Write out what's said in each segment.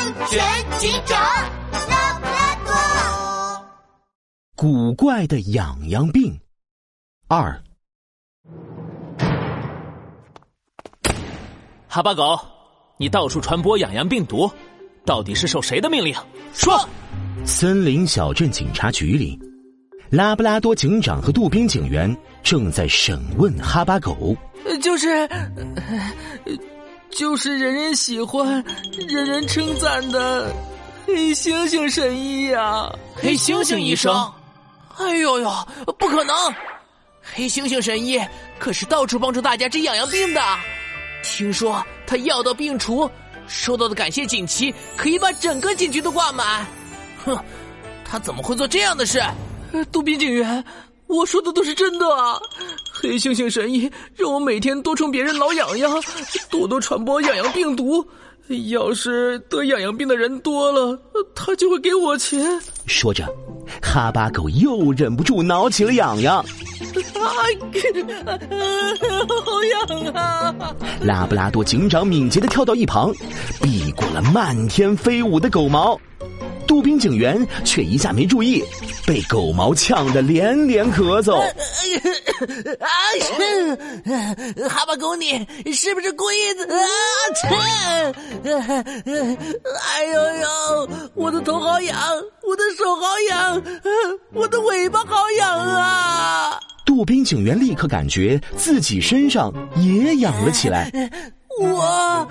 安全警长拉布拉多。古怪的痒痒病二。哈巴狗，你到处传播痒痒病毒，到底是受谁的命令？说。森林小镇警察局里，拉布拉多警长和杜宾警员正在审问哈巴狗。就是，就是人人喜欢、人人称赞的黑猩猩神医呀！黑猩猩医生？哎呦呦，不可能！黑猩猩神医可是到处帮助大家治痒痒病的。听说他药到病除，收到的感谢锦旗可以把整个警局都挂满。哼，他怎么会做这样的事？杜宾警员，我说的都是真的啊！黑猩猩神医让我每天多冲别人挠痒痒，多多传播痒痒病毒。要是得痒痒病的人多了，他就会给我钱。说着，哈巴狗又忍不住挠起了痒痒。啊，好痒啊！拉布拉多警长敏捷的跳到一旁，避过了漫天飞舞的狗毛。杜宾警员却一下没注意，被狗毛呛得连连咳嗽。啊！哈巴狗，你是不是故意的？啊！哎呦呦！我的头好痒，我的手好痒，我的尾巴好痒啊！杜宾警员立刻感觉自己身上也痒了起来。我。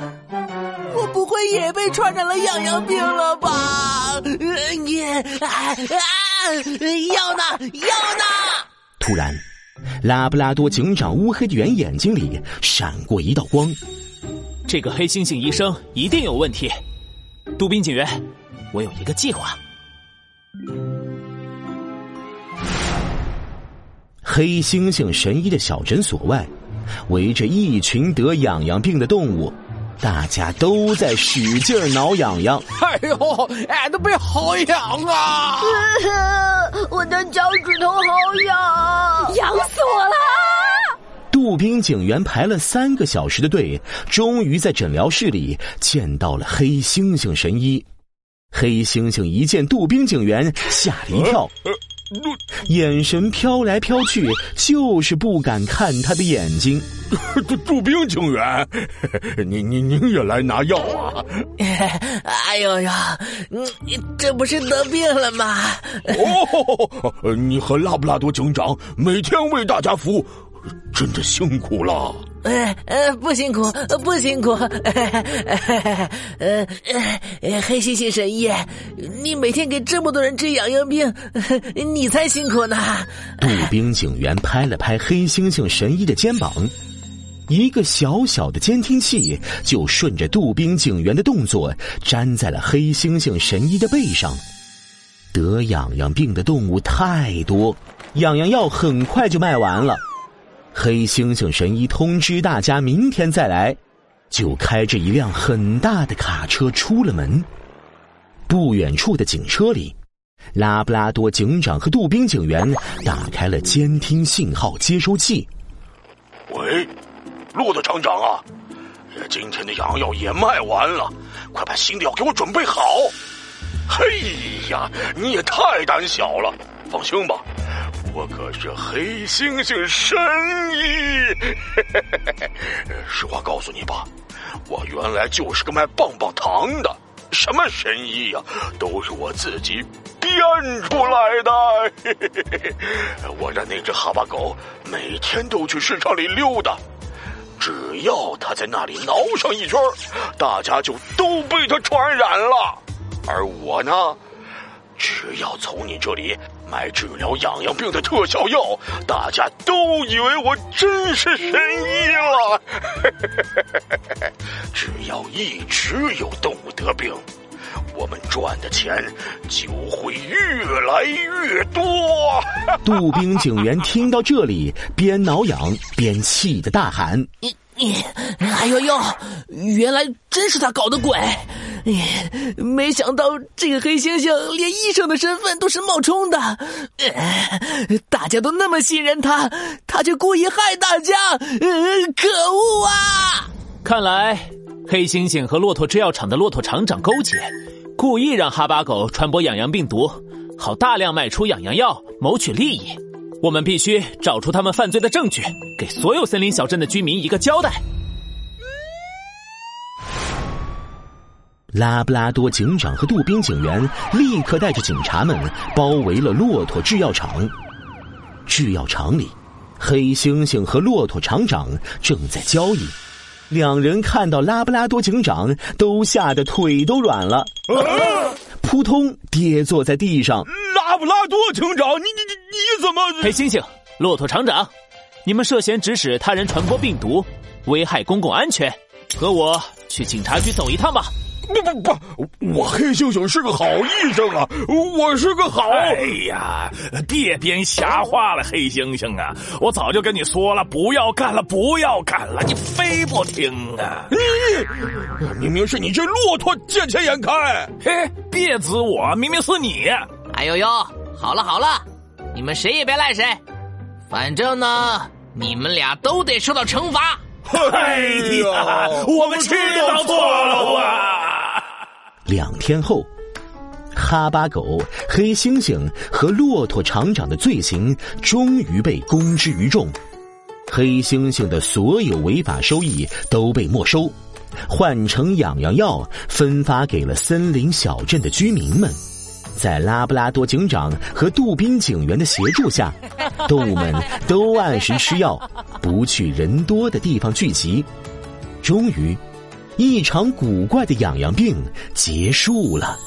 也被传染了痒痒病了吧？你啊啊！药呢？药呢？突然，拉布拉多警长乌黑的圆眼睛里闪过一道光。这个黑猩猩医生一定有问题。杜宾警员，我有一个计划。黑猩猩神医的小诊所外，围着一群得痒痒病的动物。大家都在使劲挠痒痒。哎呦，俺的背好痒啊！我的脚趾头好痒，痒死我了！杜宾警员排了三个小时的队，终于在诊疗室里见到了黑猩猩神医。黑猩猩一见杜宾警员，吓了一跳。眼神飘来飘去，就是不敢看他的眼睛。杜杜兵警员，您您您也来拿药啊？哎呦呦，你这不是得病了吗？哦，你和拉布拉多警长每天为大家服务，真的辛苦了。呃呃，不辛苦，不辛苦。呃呃，黑猩猩神医，你每天给这么多人治痒痒病，你才辛苦呢。杜宾警员拍了拍黑猩猩神医的肩膀，一个小小的监听器就顺着杜宾警员的动作粘在了黑猩猩神医的背上。得痒痒病的动物太多，痒痒药很快就卖完了。黑猩猩神医通知大家明天再来，就开着一辆很大的卡车出了门。不远处的警车里，拉布拉多警长和杜宾警员打开了监听信号接收器。喂，骆驼厂长啊，今天的羊药也卖完了，快把新的药给我准备好。嘿呀，你也太胆小了，放心吧。我可是黑猩猩神医，实话告诉你吧，我原来就是个卖棒棒糖的，什么神医呀，都是我自己编出来的。我让那只哈巴狗每天都去市场里溜达，只要它在那里挠上一圈，大家就都被它传染了。而我呢，只要从你这里。买治疗痒痒病的特效药，大家都以为我真是神医了。只要一直有动物得病，我们赚的钱就会越来越多。杜宾警员听到这里，边挠痒边气得大喊：“你你，哎呦呦！原来真是他搞的鬼！”没想到这个黑猩猩连医生的身份都是冒充的，大家都那么信任他，他却故意害大家，可恶啊！看来黑猩猩和骆驼制药厂的骆驼厂长勾结，故意让哈巴狗传播痒痒病毒，好大量卖出痒痒药，谋取利益。我们必须找出他们犯罪的证据，给所有森林小镇的居民一个交代。拉布拉多警长和杜宾警员立刻带着警察们包围了骆驼制药厂。制药厂里，黑猩猩和骆驼厂长正在交易。两人看到拉布拉多警长，都吓得腿都软了，扑通跌坐在地上。拉布拉多警长，你你你你怎么？黑猩猩、骆驼厂长，你们涉嫌指使他人传播病毒，危害公共安全，和我去警察局走一趟吧。不不不，我黑猩猩是个好医生啊，我是个好。哎呀，别编瞎话了，黑猩猩啊！我早就跟你说了，不要干了，不要干了，你非不听啊！你明明是你这骆驼见钱眼开，嘿，别指我，明明是你。哎呦呦，好了好了，你们谁也别赖谁，反正呢，你们俩都得受到惩罚。哎呀，我们知道错了啊！两天后，哈巴狗、黑猩猩和骆驼厂长的罪行终于被公之于众。黑猩猩的所有违法收益都被没收，换成痒痒药分发给了森林小镇的居民们。在拉布拉多警长和杜宾警员的协助下，动物们都按时吃药，不去人多的地方聚集。终于。一场古怪的痒痒病结束了。